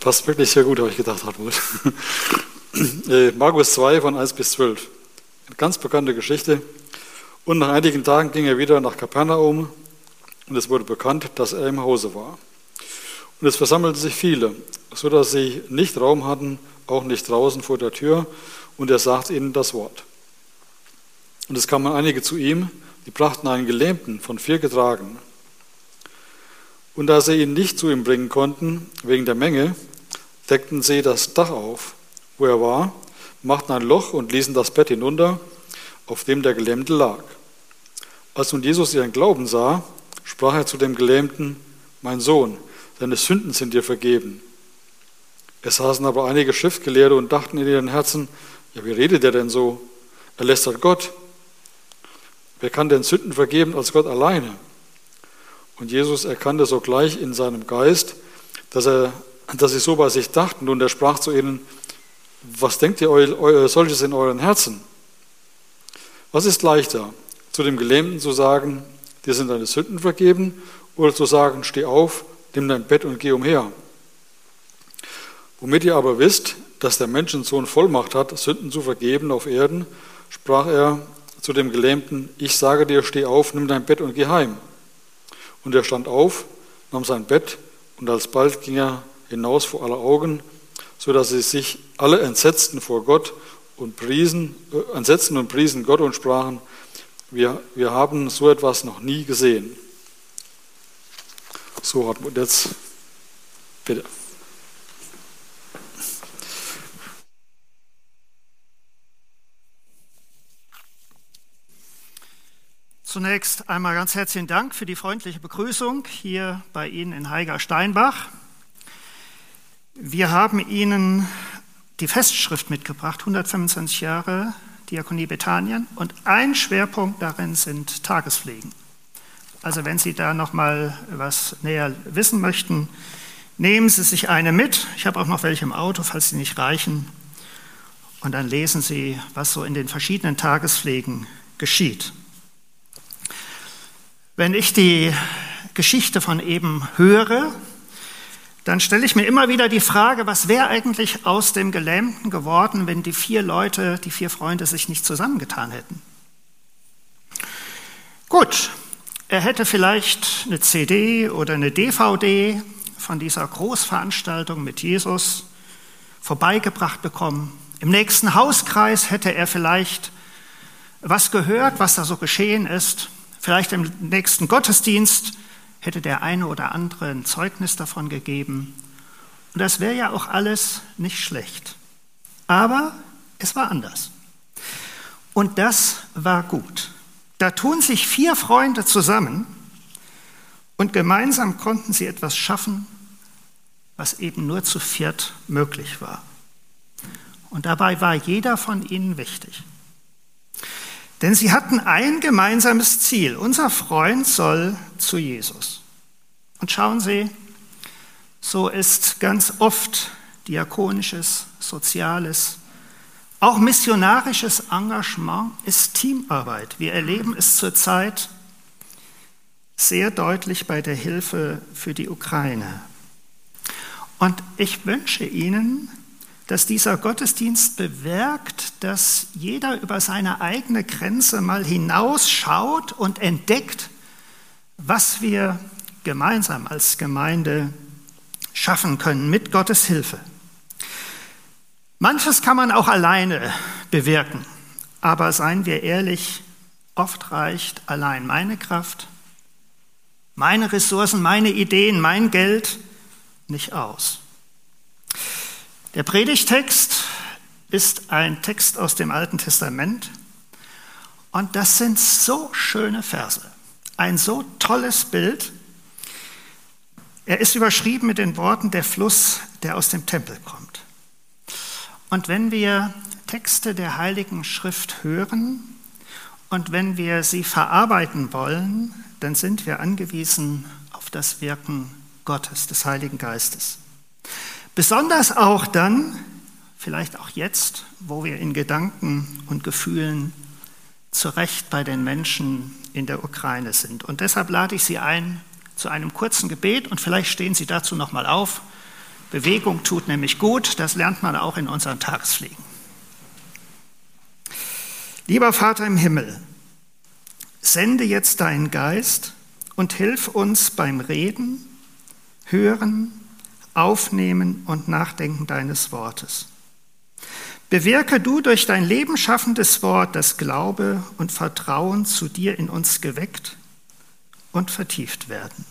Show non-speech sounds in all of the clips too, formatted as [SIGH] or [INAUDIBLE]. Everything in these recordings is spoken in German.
passt wirklich sehr gut, habe ich gedacht, Hartmut. [LAUGHS] Äh, Markus 2 von 1 bis 12. Eine ganz bekannte Geschichte. Und nach einigen Tagen ging er wieder nach Kapernaum und es wurde bekannt, dass er im Hause war. Und es versammelten sich viele, so dass sie nicht Raum hatten, auch nicht draußen vor der Tür, und er sagte ihnen das Wort. Und es kamen einige zu ihm, die brachten einen Gelähmten von vier getragen. Und da sie ihn nicht zu ihm bringen konnten, wegen der Menge, deckten sie das Dach auf, wo er war, machten ein Loch und ließen das Bett hinunter, auf dem der Gelähmte lag. Als nun Jesus ihren Glauben sah, sprach er zu dem Gelähmten, mein Sohn, deine Sünden sind dir vergeben. Es saßen aber einige Schriftgelehrte und dachten in ihren Herzen, ja, wie redet er denn so? Er lästert Gott. Wer kann denn Sünden vergeben als Gott alleine? Und Jesus erkannte sogleich in seinem Geist, dass, er, dass sie so bei sich dachten. Und er sprach zu ihnen, was denkt ihr solches in euren Herzen? Was ist leichter, zu dem Gelähmten zu sagen, dir sind deine Sünden vergeben, oder zu sagen, steh auf, nimm dein Bett und geh umher? Womit ihr aber wisst, dass der Menschensohn Vollmacht hat, Sünden zu vergeben auf Erden, sprach er zu dem Gelähmten, ich sage dir, steh auf, nimm dein Bett und geh heim. Und er stand auf, nahm sein Bett und alsbald ging er hinaus vor aller Augen, so dass sie sich alle entsetzten vor Gott und priesen, äh, entsetzten und priesen Gott und sprachen, wir, wir haben so etwas noch nie gesehen. So hat man jetzt, bitte. Zunächst einmal ganz herzlichen Dank für die freundliche Begrüßung hier bei Ihnen in Heiger Steinbach. Wir haben Ihnen die Festschrift mitgebracht, 125 Jahre Diakonie Bethanien, und ein Schwerpunkt darin sind Tagespflegen. Also wenn Sie da noch mal was näher wissen möchten, nehmen Sie sich eine mit. Ich habe auch noch welche im Auto, falls sie nicht reichen. Und dann lesen Sie, was so in den verschiedenen Tagespflegen geschieht. Wenn ich die Geschichte von eben höre, dann stelle ich mir immer wieder die Frage, was wäre eigentlich aus dem Gelähmten geworden, wenn die vier Leute, die vier Freunde sich nicht zusammengetan hätten. Gut, er hätte vielleicht eine CD oder eine DVD von dieser Großveranstaltung mit Jesus vorbeigebracht bekommen. Im nächsten Hauskreis hätte er vielleicht was gehört, was da so geschehen ist. Vielleicht im nächsten Gottesdienst hätte der eine oder andere ein Zeugnis davon gegeben. Und das wäre ja auch alles nicht schlecht. Aber es war anders. Und das war gut. Da tun sich vier Freunde zusammen und gemeinsam konnten sie etwas schaffen, was eben nur zu viert möglich war. Und dabei war jeder von ihnen wichtig. Denn sie hatten ein gemeinsames Ziel. Unser Freund soll zu Jesus. Und schauen Sie, so ist ganz oft diakonisches, soziales, auch missionarisches Engagement ist Teamarbeit. Wir erleben es zurzeit sehr deutlich bei der Hilfe für die Ukraine. Und ich wünsche Ihnen, dass dieser Gottesdienst bewirkt, dass jeder über seine eigene Grenze mal hinausschaut und entdeckt, was wir gemeinsam als Gemeinde schaffen können mit Gottes Hilfe. Manches kann man auch alleine bewirken, aber seien wir ehrlich, oft reicht allein meine Kraft, meine Ressourcen, meine Ideen, mein Geld nicht aus. Der Predigtext ist ein Text aus dem Alten Testament und das sind so schöne Verse, ein so tolles Bild. Er ist überschrieben mit den Worten der Fluss, der aus dem Tempel kommt. Und wenn wir Texte der Heiligen Schrift hören und wenn wir sie verarbeiten wollen, dann sind wir angewiesen auf das Wirken Gottes, des Heiligen Geistes. Besonders auch dann, vielleicht auch jetzt, wo wir in Gedanken und Gefühlen zu Recht bei den Menschen in der Ukraine sind. Und deshalb lade ich Sie ein zu einem kurzen Gebet und vielleicht stehen Sie dazu nochmal auf. Bewegung tut nämlich gut, das lernt man auch in unseren Tagespflegen. Lieber Vater im Himmel, sende jetzt deinen Geist und hilf uns beim Reden, Hören, Aufnehmen und Nachdenken deines Wortes. Bewirke du durch dein Leben schaffendes Wort, das Glaube und Vertrauen zu dir in uns geweckt und vertieft werden.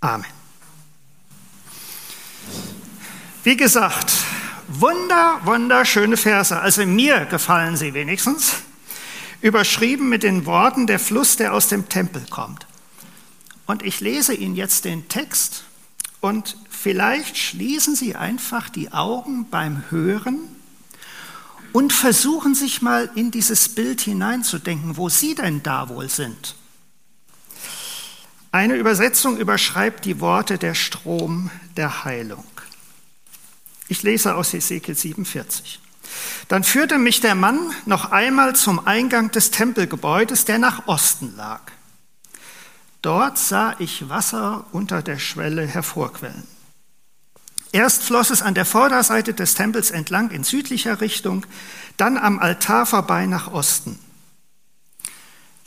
Amen. Wie gesagt, wunder, wunderschöne Verse. Also mir gefallen sie wenigstens. Überschrieben mit den Worten der Fluss, der aus dem Tempel kommt. Und ich lese Ihnen jetzt den Text und vielleicht schließen Sie einfach die Augen beim Hören und versuchen sich mal in dieses Bild hineinzudenken, wo Sie denn da wohl sind. Eine Übersetzung überschreibt die Worte der Strom der Heilung. Ich lese aus Ezekiel 47. Dann führte mich der Mann noch einmal zum Eingang des Tempelgebäudes, der nach Osten lag. Dort sah ich Wasser unter der Schwelle hervorquellen. Erst floss es an der Vorderseite des Tempels entlang in südlicher Richtung, dann am Altar vorbei nach Osten.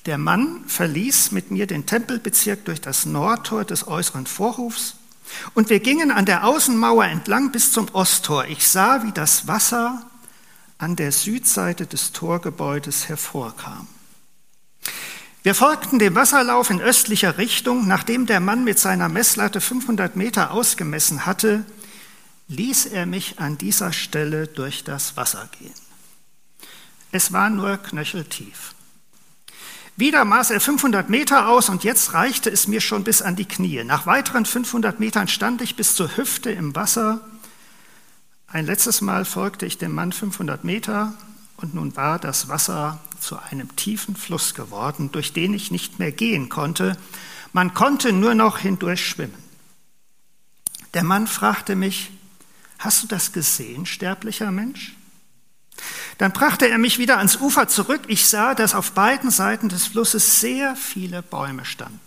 Der Mann verließ mit mir den Tempelbezirk durch das Nordtor des äußeren Vorhofs und wir gingen an der Außenmauer entlang bis zum Osttor. Ich sah, wie das Wasser an der Südseite des Torgebäudes hervorkam. Wir folgten dem Wasserlauf in östlicher Richtung. Nachdem der Mann mit seiner Messlatte 500 Meter ausgemessen hatte, ließ er mich an dieser Stelle durch das Wasser gehen. Es war nur knöcheltief. Wieder maß er 500 Meter aus und jetzt reichte es mir schon bis an die Knie. Nach weiteren 500 Metern stand ich bis zur Hüfte im Wasser. Ein letztes Mal folgte ich dem Mann 500 Meter und nun war das Wasser zu einem tiefen Fluss geworden, durch den ich nicht mehr gehen konnte. Man konnte nur noch hindurch schwimmen. Der Mann fragte mich, hast du das gesehen, sterblicher Mensch? Dann brachte er mich wieder ans Ufer zurück. Ich sah, dass auf beiden Seiten des Flusses sehr viele Bäume standen.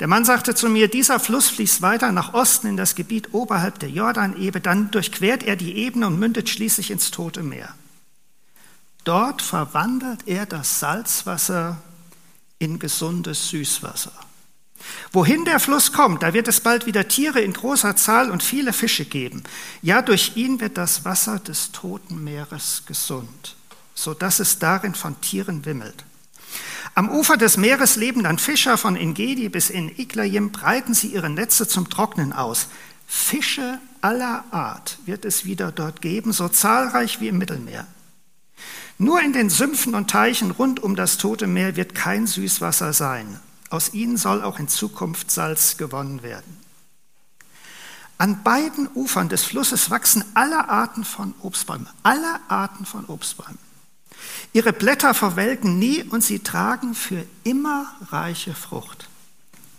Der Mann sagte zu mir, dieser Fluss fließt weiter nach Osten in das Gebiet oberhalb der Jordanebene, dann durchquert er die Ebene und mündet schließlich ins Tote Meer. Dort verwandelt er das Salzwasser in gesundes Süßwasser. Wohin der Fluss kommt, da wird es bald wieder Tiere in großer Zahl und viele Fische geben. Ja, durch ihn wird das Wasser des Toten Meeres gesund, so dass es darin von Tieren wimmelt. Am Ufer des Meeres leben dann Fischer von Engedi bis in Iglayim, breiten sie ihre Netze zum Trocknen aus. Fische aller Art wird es wieder dort geben, so zahlreich wie im Mittelmeer. Nur in den Sümpfen und Teichen rund um das Tote Meer wird kein Süßwasser sein, aus ihnen soll auch in Zukunft Salz gewonnen werden. An beiden Ufern des Flusses wachsen alle Arten von Obstbäumen, alle Arten von Obstbäumen. Ihre Blätter verwelken nie und sie tragen für immer reiche Frucht.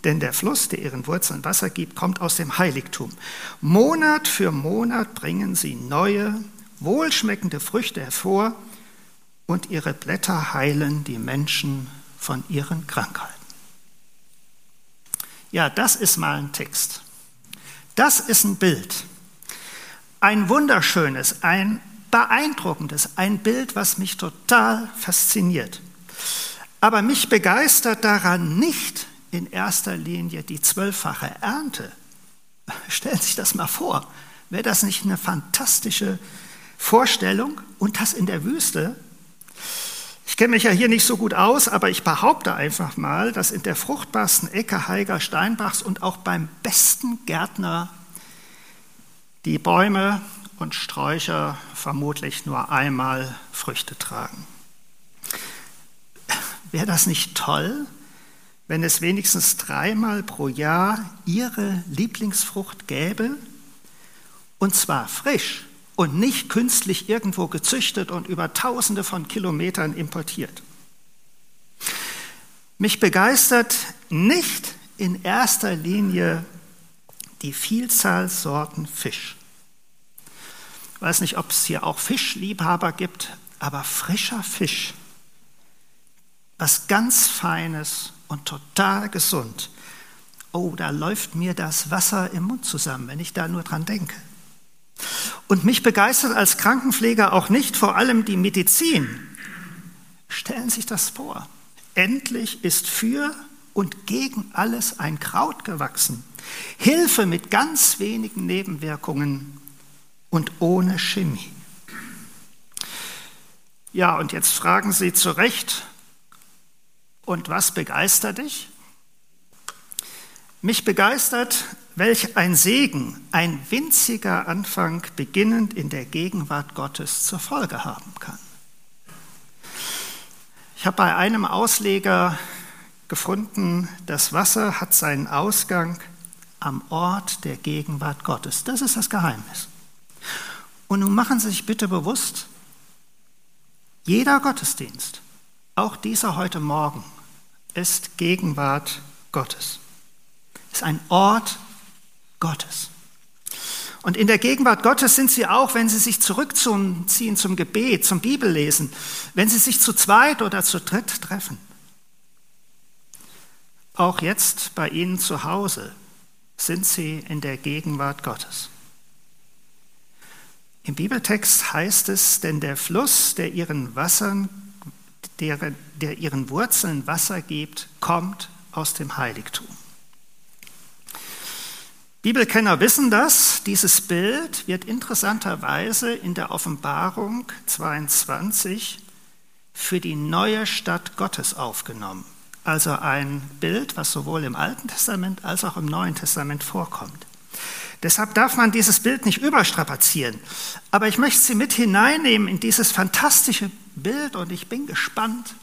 Denn der Fluss, der ihren Wurzeln Wasser gibt, kommt aus dem Heiligtum. Monat für Monat bringen sie neue, wohlschmeckende Früchte hervor und ihre Blätter heilen die Menschen von ihren Krankheiten. Ja, das ist mal ein Text. Das ist ein Bild. Ein wunderschönes, ein beeindruckendes, ein Bild, was mich total fasziniert. Aber mich begeistert daran nicht in erster Linie die zwölffache Ernte. [LAUGHS] Stellen Sie sich das mal vor. Wäre das nicht eine fantastische Vorstellung? Und das in der Wüste? Ich kenne mich ja hier nicht so gut aus, aber ich behaupte einfach mal, dass in der fruchtbarsten Ecke Heiger Steinbachs und auch beim besten Gärtner die Bäume und Sträucher vermutlich nur einmal Früchte tragen. Wäre das nicht toll, wenn es wenigstens dreimal pro Jahr Ihre Lieblingsfrucht gäbe? Und zwar frisch und nicht künstlich irgendwo gezüchtet und über Tausende von Kilometern importiert. Mich begeistert nicht in erster Linie die Vielzahl Sorten Fisch. Ich weiß nicht, ob es hier auch Fischliebhaber gibt, aber frischer Fisch, was ganz Feines und total gesund. oh, da läuft mir das Wasser im Mund zusammen, wenn ich da nur dran denke. Und mich begeistert als Krankenpfleger auch nicht vor allem die Medizin. Stellen Sie sich das vor. Endlich ist für und gegen alles ein Kraut gewachsen. Hilfe mit ganz wenigen Nebenwirkungen und ohne Chemie. Ja, und jetzt fragen Sie zu Recht, und was begeistert dich? Mich begeistert, welch ein Segen ein winziger Anfang beginnend in der Gegenwart Gottes zur Folge haben kann. Ich habe bei einem Ausleger gefunden, das Wasser hat seinen Ausgang am Ort der Gegenwart Gottes. Das ist das Geheimnis. Und nun machen Sie sich bitte bewusst, jeder Gottesdienst, auch dieser heute Morgen, ist Gegenwart Gottes ist ein Ort Gottes. Und in der Gegenwart Gottes sind sie auch, wenn sie sich zurückziehen zum Gebet, zum Bibellesen, wenn sie sich zu zweit oder zu dritt treffen. Auch jetzt bei Ihnen zu Hause sind sie in der Gegenwart Gottes. Im Bibeltext heißt es, denn der Fluss, der ihren Wassern, der, der ihren Wurzeln Wasser gibt, kommt aus dem Heiligtum. Bibelkenner wissen das. Dieses Bild wird interessanterweise in der Offenbarung 22 für die neue Stadt Gottes aufgenommen. Also ein Bild, was sowohl im Alten Testament als auch im Neuen Testament vorkommt. Deshalb darf man dieses Bild nicht überstrapazieren. Aber ich möchte Sie mit hineinnehmen in dieses fantastische Bild und ich bin gespannt,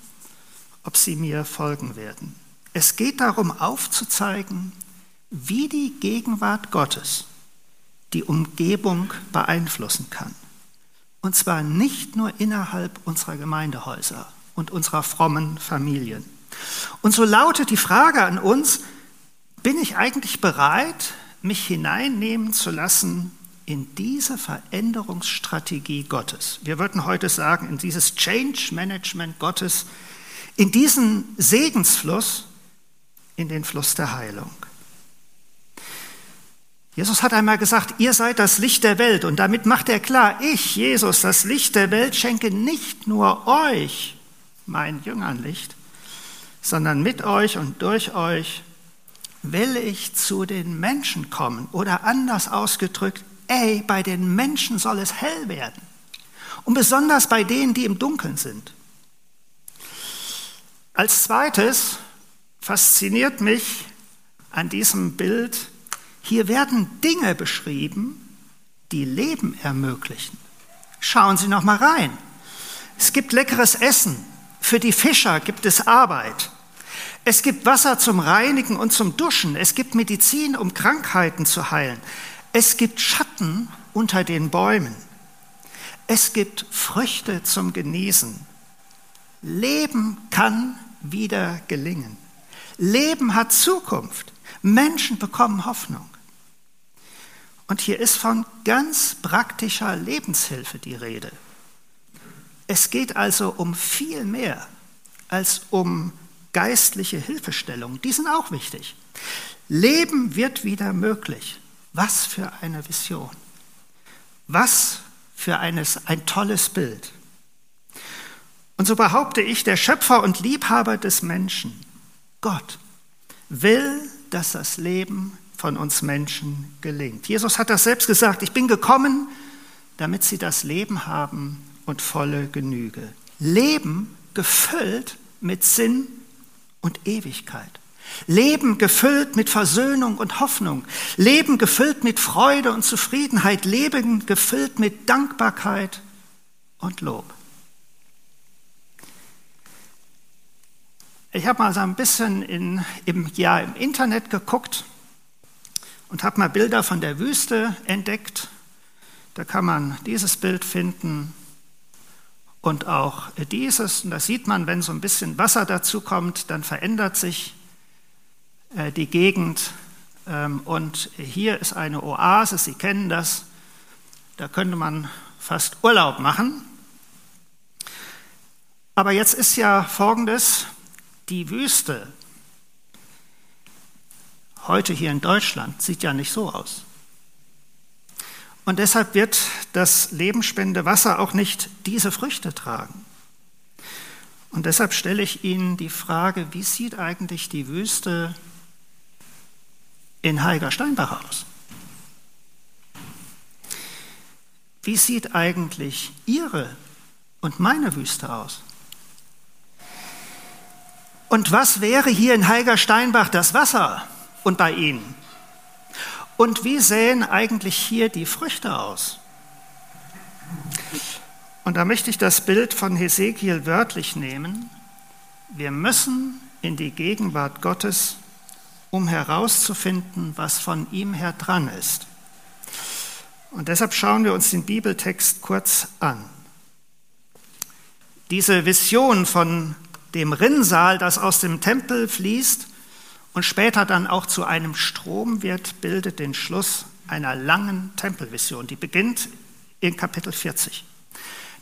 ob Sie mir folgen werden. Es geht darum aufzuzeigen, wie die Gegenwart Gottes die Umgebung beeinflussen kann. Und zwar nicht nur innerhalb unserer Gemeindehäuser und unserer frommen Familien. Und so lautet die Frage an uns, bin ich eigentlich bereit, mich hineinnehmen zu lassen in diese Veränderungsstrategie Gottes? Wir würden heute sagen, in dieses Change Management Gottes, in diesen Segensfluss, in den Fluss der Heilung. Jesus hat einmal gesagt, ihr seid das Licht der Welt. Und damit macht er klar, ich, Jesus, das Licht der Welt, schenke nicht nur euch mein Jüngern Licht, sondern mit euch und durch euch will ich zu den Menschen kommen. Oder anders ausgedrückt, ey, bei den Menschen soll es hell werden. Und besonders bei denen, die im Dunkeln sind. Als zweites fasziniert mich an diesem Bild hier werden Dinge beschrieben, die Leben ermöglichen. Schauen Sie noch mal rein. Es gibt leckeres Essen. Für die Fischer gibt es Arbeit. Es gibt Wasser zum Reinigen und zum Duschen. Es gibt Medizin, um Krankheiten zu heilen. Es gibt Schatten unter den Bäumen. Es gibt Früchte zum Genießen. Leben kann wieder gelingen. Leben hat Zukunft. Menschen bekommen Hoffnung. Und hier ist von ganz praktischer Lebenshilfe die Rede. Es geht also um viel mehr als um geistliche Hilfestellung. Die sind auch wichtig. Leben wird wieder möglich. Was für eine Vision. Was für eines, ein tolles Bild. Und so behaupte ich, der Schöpfer und Liebhaber des Menschen, Gott, will, dass das Leben von uns Menschen gelingt. Jesus hat das selbst gesagt, ich bin gekommen, damit sie das Leben haben und volle Genüge. Leben gefüllt mit Sinn und Ewigkeit. Leben gefüllt mit Versöhnung und Hoffnung. Leben gefüllt mit Freude und Zufriedenheit. Leben gefüllt mit Dankbarkeit und Lob. Ich habe mal so ein bisschen in, im, ja, im Internet geguckt und habe mal Bilder von der Wüste entdeckt. Da kann man dieses Bild finden und auch dieses. Und da sieht man, wenn so ein bisschen Wasser dazu kommt, dann verändert sich äh, die Gegend. Ähm, und hier ist eine Oase, Sie kennen das. Da könnte man fast Urlaub machen. Aber jetzt ist ja Folgendes, die Wüste heute hier in Deutschland sieht ja nicht so aus. Und deshalb wird das lebensspendende Wasser auch nicht diese Früchte tragen. Und deshalb stelle ich Ihnen die Frage, wie sieht eigentlich die Wüste in Heiger-Steinbach aus? Wie sieht eigentlich Ihre und meine Wüste aus? Und was wäre hier in Heiger-Steinbach das Wasser und bei Ihnen? Und wie sähen eigentlich hier die Früchte aus? Und da möchte ich das Bild von Hesekiel wörtlich nehmen. Wir müssen in die Gegenwart Gottes, um herauszufinden, was von ihm her dran ist. Und deshalb schauen wir uns den Bibeltext kurz an. Diese Vision von dem Rinnsal, das aus dem Tempel fließt und später dann auch zu einem Strom wird, bildet den Schluss einer langen Tempelvision. Die beginnt in Kapitel 40.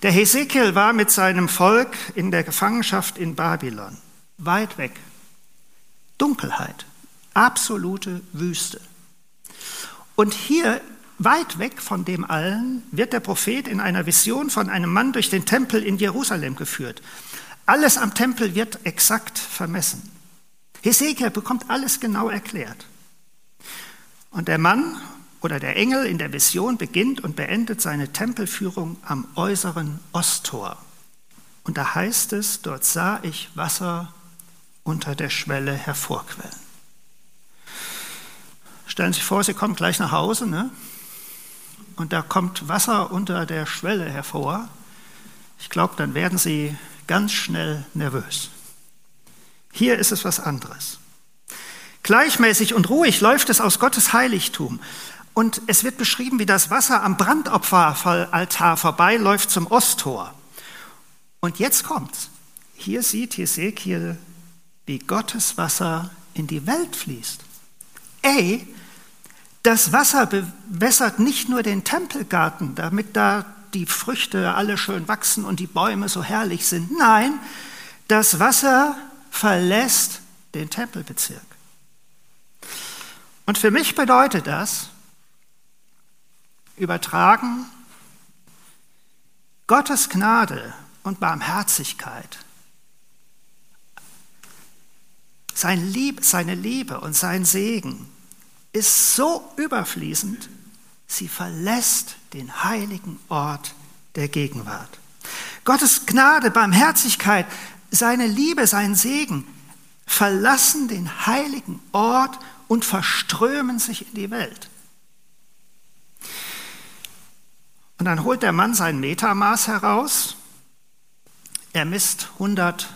Der Hesekiel war mit seinem Volk in der Gefangenschaft in Babylon, weit weg. Dunkelheit, absolute Wüste. Und hier, weit weg von dem allen, wird der Prophet in einer Vision von einem Mann durch den Tempel in Jerusalem geführt. Alles am Tempel wird exakt vermessen. Hesekiel bekommt alles genau erklärt. Und der Mann oder der Engel in der Vision beginnt und beendet seine Tempelführung am äußeren Osttor. Und da heißt es, dort sah ich Wasser unter der Schwelle hervorquellen. Stellen Sie sich vor, Sie kommen gleich nach Hause, ne? und da kommt Wasser unter der Schwelle hervor. Ich glaube, dann werden Sie ganz schnell nervös. Hier ist es was anderes. Gleichmäßig und ruhig läuft es aus Gottes Heiligtum. Und es wird beschrieben, wie das Wasser am Brandopferaltar vorbeiläuft zum Osttor. Und jetzt kommt's. Hier sieht Hesekiel, wie Gottes Wasser in die Welt fließt. Ey, das Wasser bewässert nicht nur den Tempelgarten, damit da die Früchte alle schön wachsen und die Bäume so herrlich sind. Nein, das Wasser verlässt den Tempelbezirk. Und für mich bedeutet das, übertragen, Gottes Gnade und Barmherzigkeit, sein Lieb, seine Liebe und sein Segen ist so überfließend, sie verlässt den heiligen Ort der Gegenwart. Gottes Gnade, Barmherzigkeit, seine Liebe, sein Segen verlassen den heiligen Ort und verströmen sich in die Welt. Und dann holt der Mann sein Metermaß heraus. Er misst 100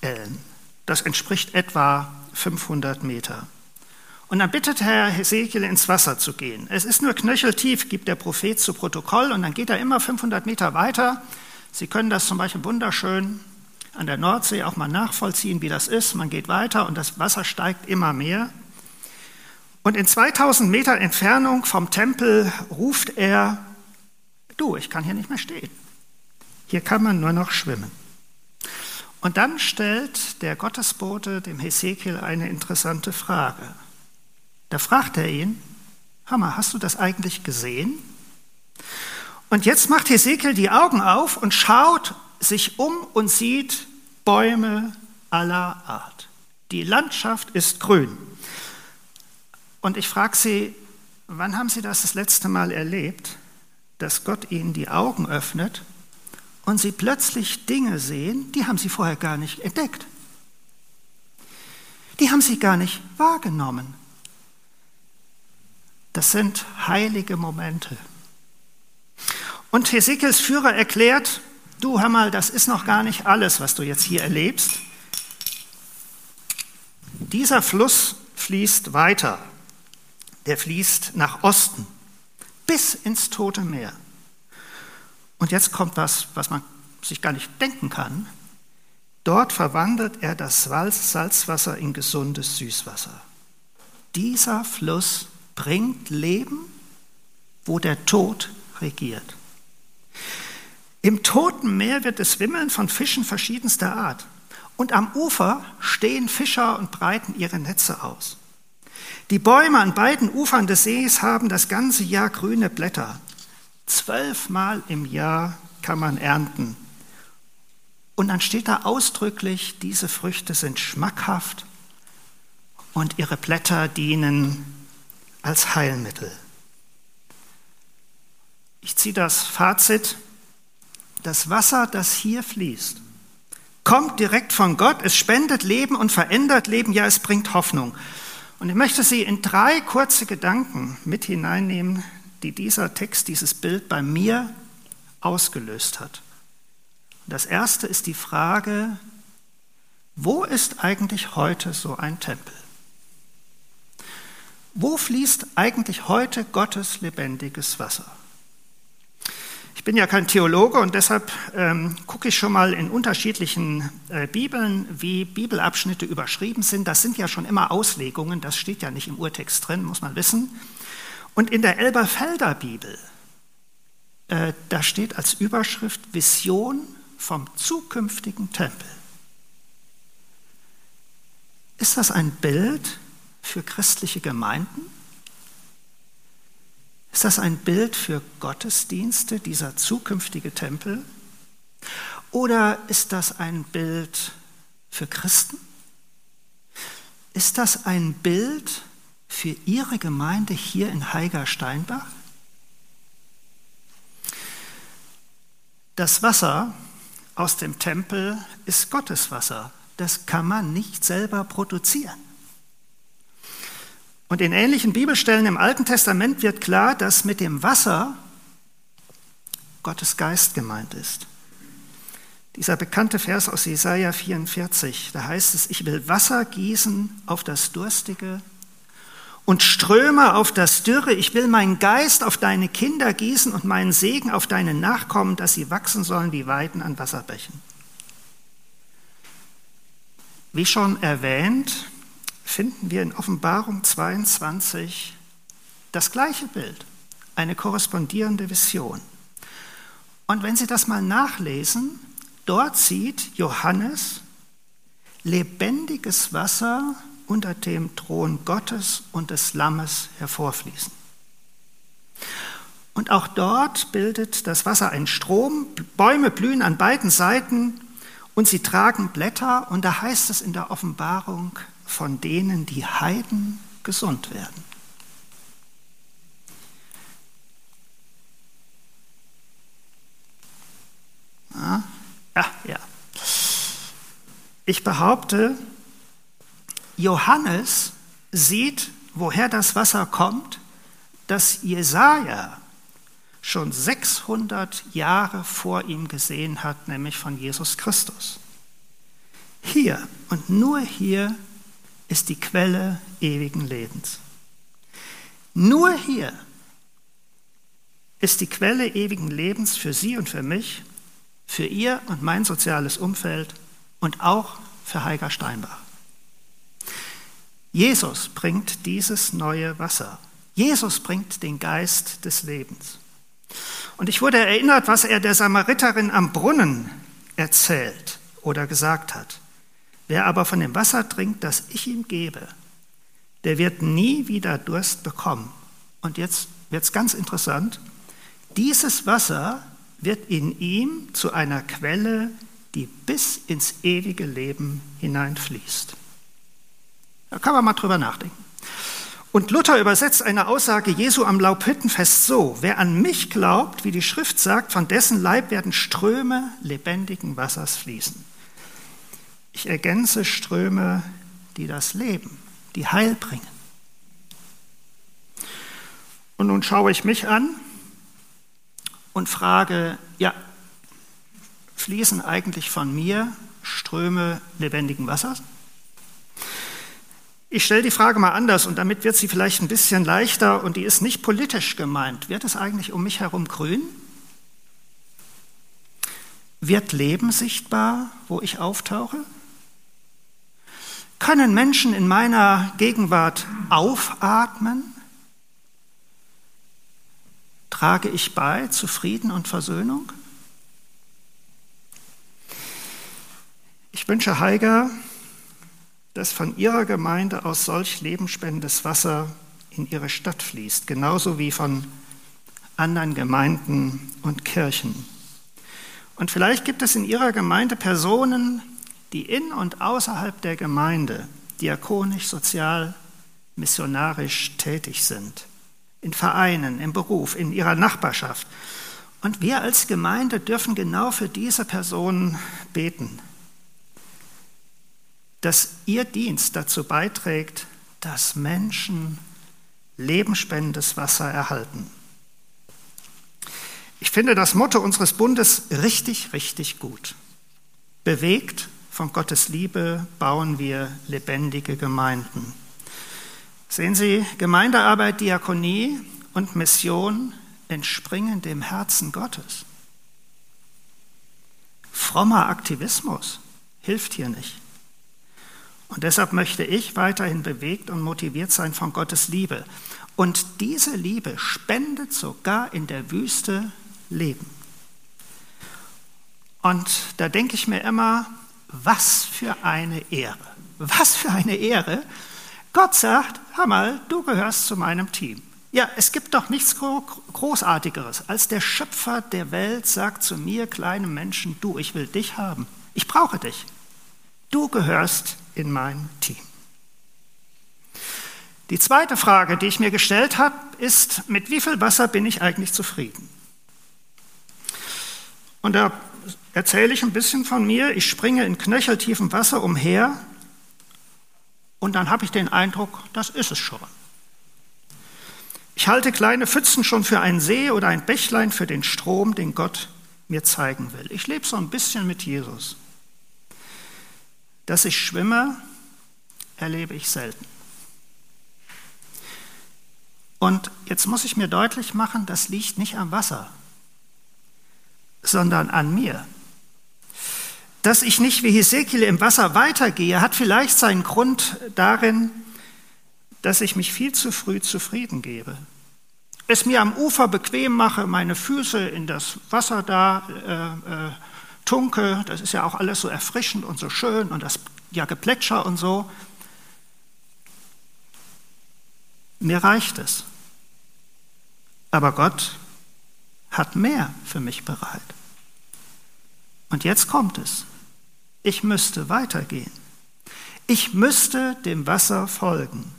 Ellen. Das entspricht etwa 500 Meter. Und dann bittet Herr Hesekiel ins Wasser zu gehen. Es ist nur knöcheltief, gibt der Prophet zu Protokoll, und dann geht er immer 500 Meter weiter. Sie können das zum Beispiel wunderschön an der Nordsee auch mal nachvollziehen, wie das ist. Man geht weiter und das Wasser steigt immer mehr. Und in 2000 Meter Entfernung vom Tempel ruft er du, ich kann hier nicht mehr stehen. Hier kann man nur noch schwimmen. Und dann stellt der Gottesbote dem Hesekiel eine interessante Frage. Da fragt er ihn, Hammer, hast du das eigentlich gesehen? Und jetzt macht Hesekiel die Augen auf und schaut sich um und sieht Bäume aller Art. Die Landschaft ist grün. Und ich frage Sie, wann haben Sie das das letzte Mal erlebt? dass Gott ihnen die Augen öffnet und sie plötzlich Dinge sehen, die haben sie vorher gar nicht entdeckt. Die haben sie gar nicht wahrgenommen. Das sind heilige Momente. Und Hesekiels Führer erklärt, du mal, das ist noch gar nicht alles, was du jetzt hier erlebst. Dieser Fluss fließt weiter. Der fließt nach Osten bis ins Tote Meer. Und jetzt kommt was, was man sich gar nicht denken kann. Dort verwandelt er das Salzwasser in gesundes Süßwasser. Dieser Fluss bringt Leben, wo der Tod regiert. Im Toten Meer wird es wimmeln von Fischen verschiedenster Art. Und am Ufer stehen Fischer und breiten ihre Netze aus. Die Bäume an beiden Ufern des Sees haben das ganze Jahr grüne Blätter. Zwölfmal im Jahr kann man ernten. Und dann steht da ausdrücklich, diese Früchte sind schmackhaft und ihre Blätter dienen als Heilmittel. Ich ziehe das Fazit. Das Wasser, das hier fließt, kommt direkt von Gott. Es spendet Leben und verändert Leben. Ja, es bringt Hoffnung. Und ich möchte Sie in drei kurze Gedanken mit hineinnehmen, die dieser Text, dieses Bild bei mir ausgelöst hat. Das erste ist die Frage, wo ist eigentlich heute so ein Tempel? Wo fließt eigentlich heute Gottes lebendiges Wasser? Bin ja kein Theologe und deshalb ähm, gucke ich schon mal in unterschiedlichen äh, Bibeln, wie Bibelabschnitte überschrieben sind. Das sind ja schon immer Auslegungen, das steht ja nicht im Urtext drin, muss man wissen. Und in der Elberfelder Bibel, äh, da steht als Überschrift Vision vom zukünftigen Tempel. Ist das ein Bild für christliche Gemeinden? Ist das ein Bild für Gottesdienste, dieser zukünftige Tempel? Oder ist das ein Bild für Christen? Ist das ein Bild für Ihre Gemeinde hier in Heiger-Steinbach? Das Wasser aus dem Tempel ist Gottes Wasser. Das kann man nicht selber produzieren. Und in ähnlichen Bibelstellen im Alten Testament wird klar, dass mit dem Wasser Gottes Geist gemeint ist. Dieser bekannte Vers aus Jesaja 44, da heißt es: Ich will Wasser gießen auf das Durstige und Ströme auf das Dürre. Ich will meinen Geist auf deine Kinder gießen und meinen Segen auf deine Nachkommen, dass sie wachsen sollen wie Weiden an Wasserbächen. Wie schon erwähnt, finden wir in Offenbarung 22 das gleiche Bild, eine korrespondierende Vision. Und wenn Sie das mal nachlesen, dort sieht Johannes lebendiges Wasser unter dem Thron Gottes und des Lammes hervorfließen. Und auch dort bildet das Wasser einen Strom, Bäume blühen an beiden Seiten und sie tragen Blätter und da heißt es in der Offenbarung von denen, die Heiden gesund werden. Ja, ja. Ich behaupte, Johannes sieht, woher das Wasser kommt, das Jesaja schon 600 Jahre vor ihm gesehen hat, nämlich von Jesus Christus. Hier und nur hier ist die Quelle ewigen Lebens. Nur hier ist die Quelle ewigen Lebens für Sie und für mich, für Ihr und mein soziales Umfeld und auch für Heiger Steinbach. Jesus bringt dieses neue Wasser. Jesus bringt den Geist des Lebens. Und ich wurde erinnert, was er der Samariterin am Brunnen erzählt oder gesagt hat. Wer aber von dem Wasser trinkt, das ich ihm gebe, der wird nie wieder Durst bekommen. Und jetzt wird es ganz interessant. Dieses Wasser wird in ihm zu einer Quelle, die bis ins ewige Leben hineinfließt. Da kann man mal drüber nachdenken. Und Luther übersetzt eine Aussage Jesu am Laubhüttenfest so, wer an mich glaubt, wie die Schrift sagt, von dessen Leib werden Ströme lebendigen Wassers fließen. Ich ergänze Ströme, die das Leben, die Heil bringen. Und nun schaue ich mich an und frage, ja, fließen eigentlich von mir Ströme lebendigen Wassers? Ich stelle die Frage mal anders und damit wird sie vielleicht ein bisschen leichter und die ist nicht politisch gemeint. Wird es eigentlich um mich herum grün? Wird Leben sichtbar, wo ich auftauche? Können Menschen in meiner Gegenwart aufatmen? Trage ich bei zu Frieden und Versöhnung? Ich wünsche Heiger, dass von ihrer Gemeinde aus solch lebensspendendes Wasser in ihre Stadt fließt, genauso wie von anderen Gemeinden und Kirchen. Und vielleicht gibt es in Ihrer Gemeinde Personen, die in und außerhalb der Gemeinde diakonisch, sozial, missionarisch tätig sind, in Vereinen, im Beruf, in ihrer Nachbarschaft. Und wir als Gemeinde dürfen genau für diese Personen beten, dass ihr Dienst dazu beiträgt, dass Menschen lebensspendendes Wasser erhalten. Ich finde das Motto unseres Bundes richtig, richtig gut. Bewegt von Gottes Liebe bauen wir lebendige Gemeinden. Sehen Sie, Gemeindearbeit, Diakonie und Mission entspringen dem Herzen Gottes. Frommer Aktivismus hilft hier nicht. Und deshalb möchte ich weiterhin bewegt und motiviert sein von Gottes Liebe. Und diese Liebe spendet sogar in der Wüste Leben. Und da denke ich mir immer, was für eine Ehre. Was für eine Ehre. Gott sagt, hör mal, du gehörst zu meinem Team. Ja, es gibt doch nichts Großartigeres, als der Schöpfer der Welt sagt zu mir, kleinem Menschen, du, ich will dich haben. Ich brauche dich. Du gehörst in mein Team. Die zweite Frage, die ich mir gestellt habe, ist, mit wie viel Wasser bin ich eigentlich zufrieden? Und da erzähle ich ein bisschen von mir. Ich springe in knöcheltiefem Wasser umher und dann habe ich den Eindruck, das ist es schon. Ich halte kleine Pfützen schon für einen See oder ein Bächlein für den Strom, den Gott mir zeigen will. Ich lebe so ein bisschen mit Jesus. Dass ich schwimme, erlebe ich selten. Und jetzt muss ich mir deutlich machen, das liegt nicht am Wasser, sondern an mir. Dass ich nicht wie Hesekiel im Wasser weitergehe, hat vielleicht seinen Grund darin, dass ich mich viel zu früh zufrieden gebe. Es mir am Ufer bequem mache, meine Füße in das Wasser da äh, äh, tunke, das ist ja auch alles so erfrischend und so schön und das ja Geplätscher und so. Mir reicht es. Aber Gott hat mehr für mich bereit. Und jetzt kommt es. Ich müsste weitergehen. Ich müsste dem Wasser folgen.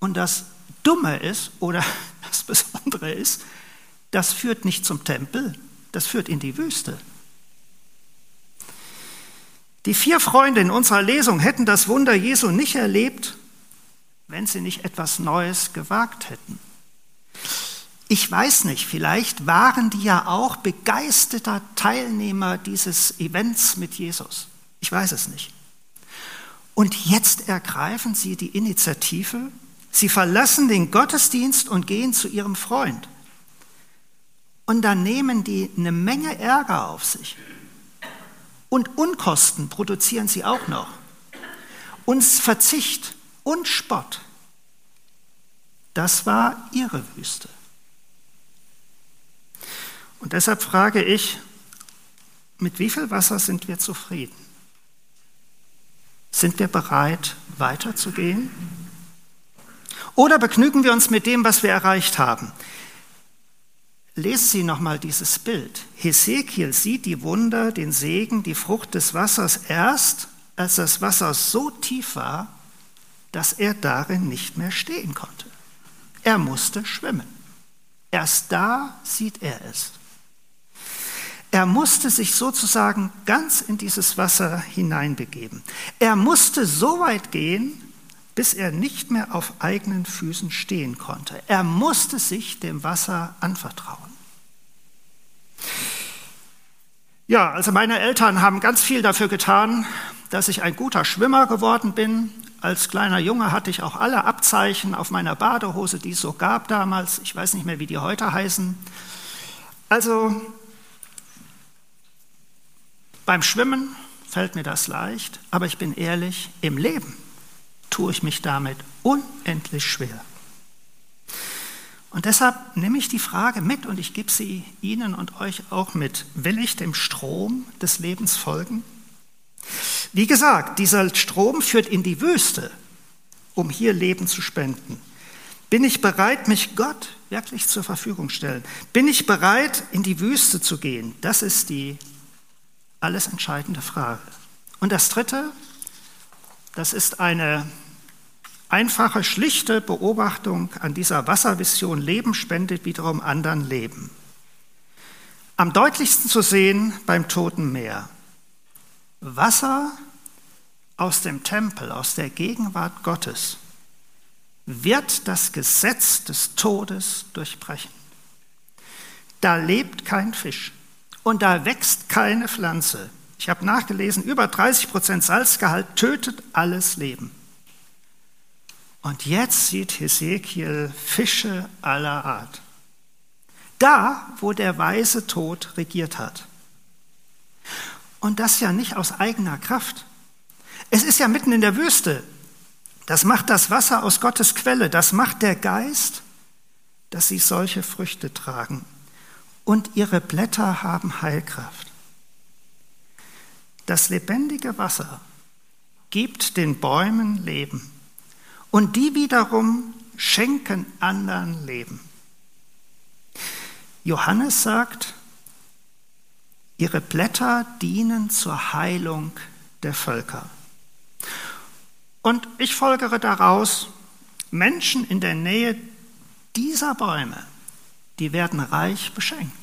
Und das Dumme ist, oder [LAUGHS] das Besondere ist, das führt nicht zum Tempel, das führt in die Wüste. Die vier Freunde in unserer Lesung hätten das Wunder Jesu nicht erlebt, wenn sie nicht etwas Neues gewagt hätten. Ich weiß nicht, vielleicht waren die ja auch begeisterter Teilnehmer dieses Events mit Jesus. Ich weiß es nicht. Und jetzt ergreifen sie die Initiative, sie verlassen den Gottesdienst und gehen zu ihrem Freund. Und dann nehmen die eine Menge Ärger auf sich. Und Unkosten produzieren sie auch noch. Und Verzicht und Spott. Das war ihre Wüste. Und deshalb frage ich, mit wie viel Wasser sind wir zufrieden? Sind wir bereit, weiterzugehen? Oder begnügen wir uns mit dem, was wir erreicht haben? Lesen Sie nochmal dieses Bild. Hesekiel sieht die Wunder, den Segen, die Frucht des Wassers erst, als das Wasser so tief war, dass er darin nicht mehr stehen konnte. Er musste schwimmen. Erst da sieht er es. Er musste sich sozusagen ganz in dieses Wasser hineinbegeben. Er musste so weit gehen, bis er nicht mehr auf eigenen Füßen stehen konnte. Er musste sich dem Wasser anvertrauen. Ja, also meine Eltern haben ganz viel dafür getan, dass ich ein guter Schwimmer geworden bin. Als kleiner Junge hatte ich auch alle Abzeichen auf meiner Badehose, die es so gab damals. Ich weiß nicht mehr, wie die heute heißen. Also beim Schwimmen fällt mir das leicht, aber ich bin ehrlich, im Leben tue ich mich damit unendlich schwer. Und deshalb nehme ich die Frage mit und ich gebe sie Ihnen und euch auch mit. Will ich dem Strom des Lebens folgen? Wie gesagt, dieser Strom führt in die Wüste, um hier Leben zu spenden. Bin ich bereit, mich Gott wirklich zur Verfügung stellen? Bin ich bereit, in die Wüste zu gehen? Das ist die alles entscheidende Frage. Und das Dritte, das ist eine einfache, schlichte Beobachtung an dieser Wasservision. Leben spendet wiederum anderen Leben. Am deutlichsten zu sehen beim Toten Meer. Wasser aus dem Tempel, aus der Gegenwart Gottes, wird das Gesetz des Todes durchbrechen. Da lebt kein Fisch und da wächst keine Pflanze. Ich habe nachgelesen, über 30 Prozent Salzgehalt tötet alles Leben. Und jetzt sieht Hesekiel Fische aller Art. Da, wo der weise Tod regiert hat. Und das ja nicht aus eigener Kraft. Es ist ja mitten in der Wüste. Das macht das Wasser aus Gottes Quelle. Das macht der Geist, dass sie solche Früchte tragen. Und ihre Blätter haben Heilkraft. Das lebendige Wasser gibt den Bäumen Leben. Und die wiederum schenken anderen Leben. Johannes sagt, Ihre Blätter dienen zur Heilung der Völker. Und ich folgere daraus, Menschen in der Nähe dieser Bäume, die werden reich beschenkt.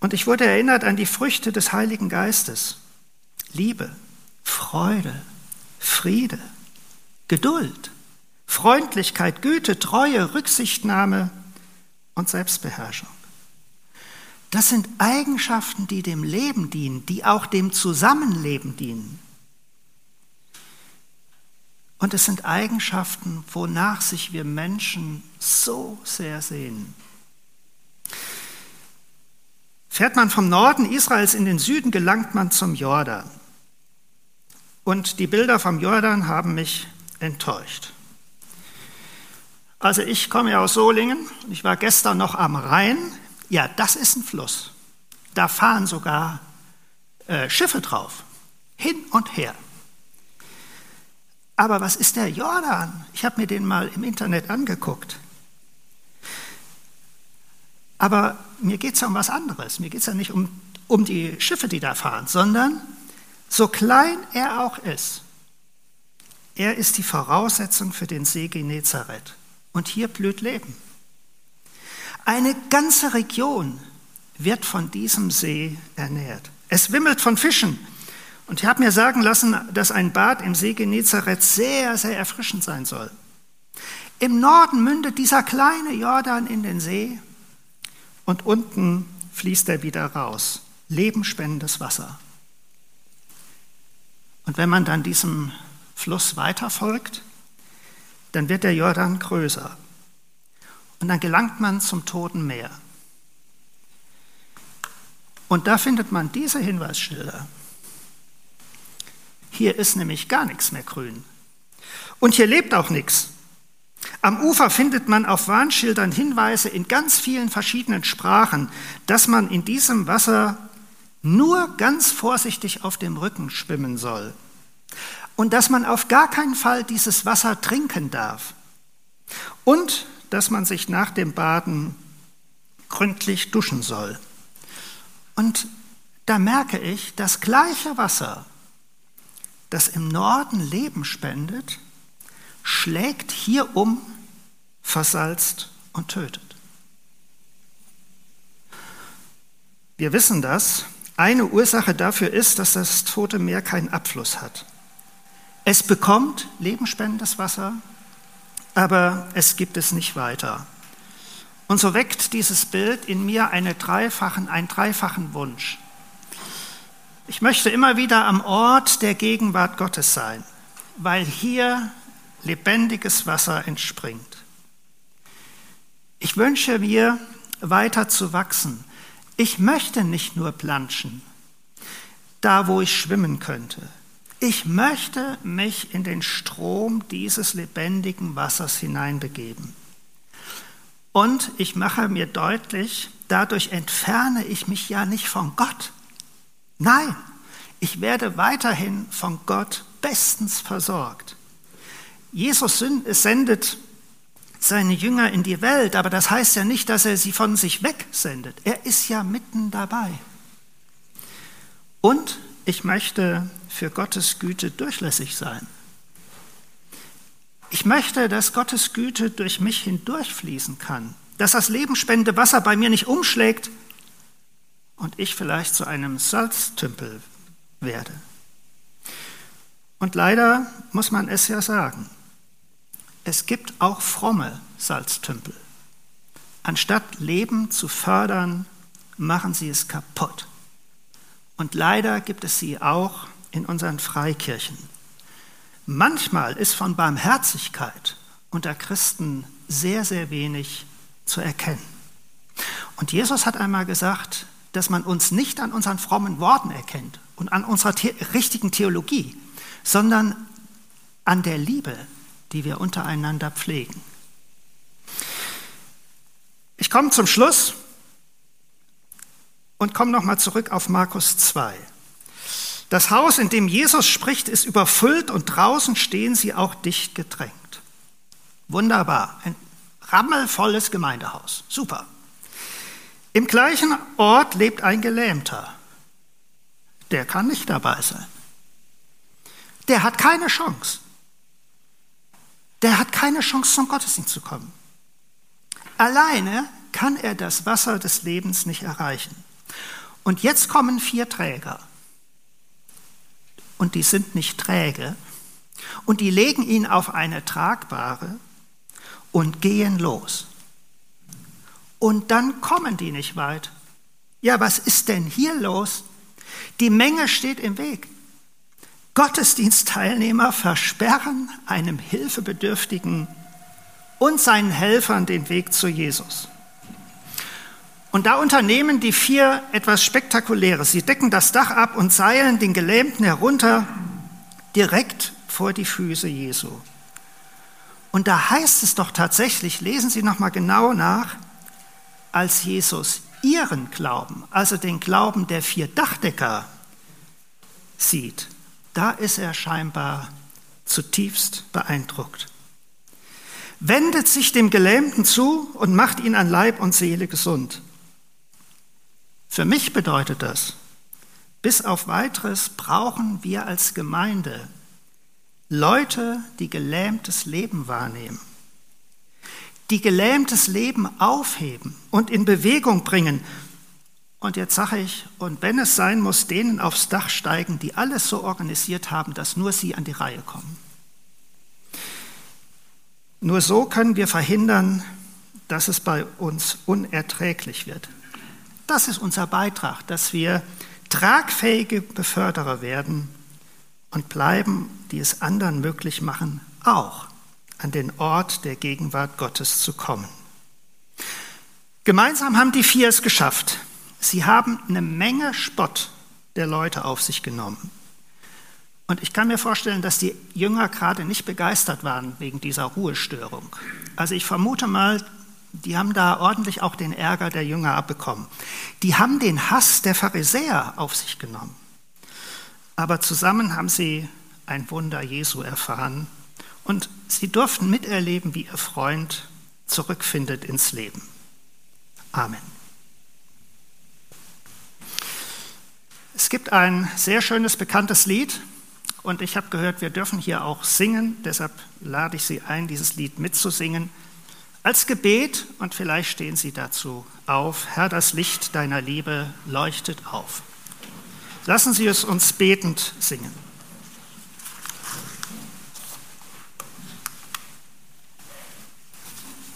Und ich wurde erinnert an die Früchte des Heiligen Geistes. Liebe, Freude, Friede, Geduld, Freundlichkeit, Güte, Treue, Rücksichtnahme und Selbstbeherrschung. Das sind Eigenschaften, die dem Leben dienen, die auch dem Zusammenleben dienen. Und es sind Eigenschaften, wonach sich wir Menschen so sehr sehnen. Fährt man vom Norden Israels in den Süden, gelangt man zum Jordan. Und die Bilder vom Jordan haben mich enttäuscht. Also ich komme ja aus Solingen und ich war gestern noch am Rhein ja, das ist ein Fluss. Da fahren sogar äh, Schiffe drauf, hin und her. Aber was ist der Jordan? Ich habe mir den mal im Internet angeguckt. Aber mir geht es ja um was anderes. Mir geht es ja nicht um, um die Schiffe, die da fahren, sondern so klein er auch ist, er ist die Voraussetzung für den See Genezareth. Und hier blüht Leben. Eine ganze Region wird von diesem See ernährt. Es wimmelt von Fischen. Und ich habe mir sagen lassen, dass ein Bad im See Genezareth sehr, sehr erfrischend sein soll. Im Norden mündet dieser kleine Jordan in den See und unten fließt er wieder raus. Lebenspendendes Wasser. Und wenn man dann diesem Fluss weiterfolgt, dann wird der Jordan größer. Und dann gelangt man zum Toten Meer. Und da findet man diese Hinweisschilder. Hier ist nämlich gar nichts mehr grün. Und hier lebt auch nichts. Am Ufer findet man auf Warnschildern Hinweise in ganz vielen verschiedenen Sprachen, dass man in diesem Wasser nur ganz vorsichtig auf dem Rücken schwimmen soll und dass man auf gar keinen Fall dieses Wasser trinken darf. Und dass man sich nach dem Baden gründlich duschen soll. Und da merke ich, das gleiche Wasser, das im Norden Leben spendet, schlägt hier um, versalzt und tötet. Wir wissen das. Eine Ursache dafür ist, dass das Tote Meer keinen Abfluss hat. Es bekommt lebensspendendes Wasser, aber es gibt es nicht weiter. Und so weckt dieses Bild in mir eine dreifachen, einen dreifachen Wunsch. Ich möchte immer wieder am Ort der Gegenwart Gottes sein, weil hier lebendiges Wasser entspringt. Ich wünsche mir, weiter zu wachsen. Ich möchte nicht nur planschen, da wo ich schwimmen könnte. Ich möchte mich in den Strom dieses lebendigen Wassers hineinbegeben. Und ich mache mir deutlich, dadurch entferne ich mich ja nicht von Gott. Nein, Ich werde weiterhin von Gott bestens versorgt. Jesus sendet seine Jünger in die Welt, aber das heißt ja nicht, dass er sie von sich wegsendet. Er ist ja mitten dabei. Und ich möchte für Gottes Güte durchlässig sein. Ich möchte, dass Gottes Güte durch mich hindurchfließen kann, dass das lebenspendende Wasser bei mir nicht umschlägt und ich vielleicht zu einem Salztümpel werde. Und leider muss man es ja sagen, es gibt auch fromme Salztümpel. Anstatt Leben zu fördern, machen sie es kaputt. Und leider gibt es sie auch in unseren Freikirchen. Manchmal ist von Barmherzigkeit unter Christen sehr, sehr wenig zu erkennen. Und Jesus hat einmal gesagt, dass man uns nicht an unseren frommen Worten erkennt und an unserer the richtigen Theologie, sondern an der Liebe, die wir untereinander pflegen. Ich komme zum Schluss und komme nochmal zurück auf Markus 2. Das Haus, in dem Jesus spricht, ist überfüllt und draußen stehen sie auch dicht gedrängt. Wunderbar, ein rammelvolles Gemeindehaus. Super. Im gleichen Ort lebt ein Gelähmter. Der kann nicht dabei sein. Der hat keine Chance. Der hat keine Chance, zum Gottesdienst zu kommen. Alleine kann er das Wasser des Lebens nicht erreichen. Und jetzt kommen vier Träger und die sind nicht träge, und die legen ihn auf eine tragbare und gehen los. Und dann kommen die nicht weit. Ja, was ist denn hier los? Die Menge steht im Weg. Gottesdienstteilnehmer versperren einem Hilfebedürftigen und seinen Helfern den Weg zu Jesus. Und da unternehmen die vier etwas Spektakuläres. Sie decken das Dach ab und seilen den Gelähmten herunter direkt vor die Füße Jesu. Und da heißt es doch tatsächlich, lesen Sie noch mal genau nach, als Jesus ihren Glauben, also den Glauben der vier Dachdecker sieht, da ist er scheinbar zutiefst beeindruckt. Wendet sich dem Gelähmten zu und macht ihn an Leib und Seele gesund. Für mich bedeutet das, bis auf weiteres brauchen wir als Gemeinde Leute, die gelähmtes Leben wahrnehmen, die gelähmtes Leben aufheben und in Bewegung bringen. Und jetzt sage ich, und wenn es sein muss, denen aufs Dach steigen, die alles so organisiert haben, dass nur sie an die Reihe kommen. Nur so können wir verhindern, dass es bei uns unerträglich wird. Das ist unser Beitrag, dass wir tragfähige Beförderer werden und bleiben, die es anderen möglich machen, auch an den Ort der Gegenwart Gottes zu kommen. Gemeinsam haben die vier es geschafft. Sie haben eine Menge Spott der Leute auf sich genommen. Und ich kann mir vorstellen, dass die Jünger gerade nicht begeistert waren wegen dieser Ruhestörung. Also ich vermute mal, die haben da ordentlich auch den Ärger der Jünger abbekommen. Die haben den Hass der Pharisäer auf sich genommen. Aber zusammen haben sie ein Wunder Jesu erfahren und sie durften miterleben, wie ihr Freund zurückfindet ins Leben. Amen. Es gibt ein sehr schönes, bekanntes Lied und ich habe gehört, wir dürfen hier auch singen. Deshalb lade ich Sie ein, dieses Lied mitzusingen. Als Gebet, und vielleicht stehen Sie dazu auf, Herr, das Licht deiner Liebe leuchtet auf. Lassen Sie es uns betend singen.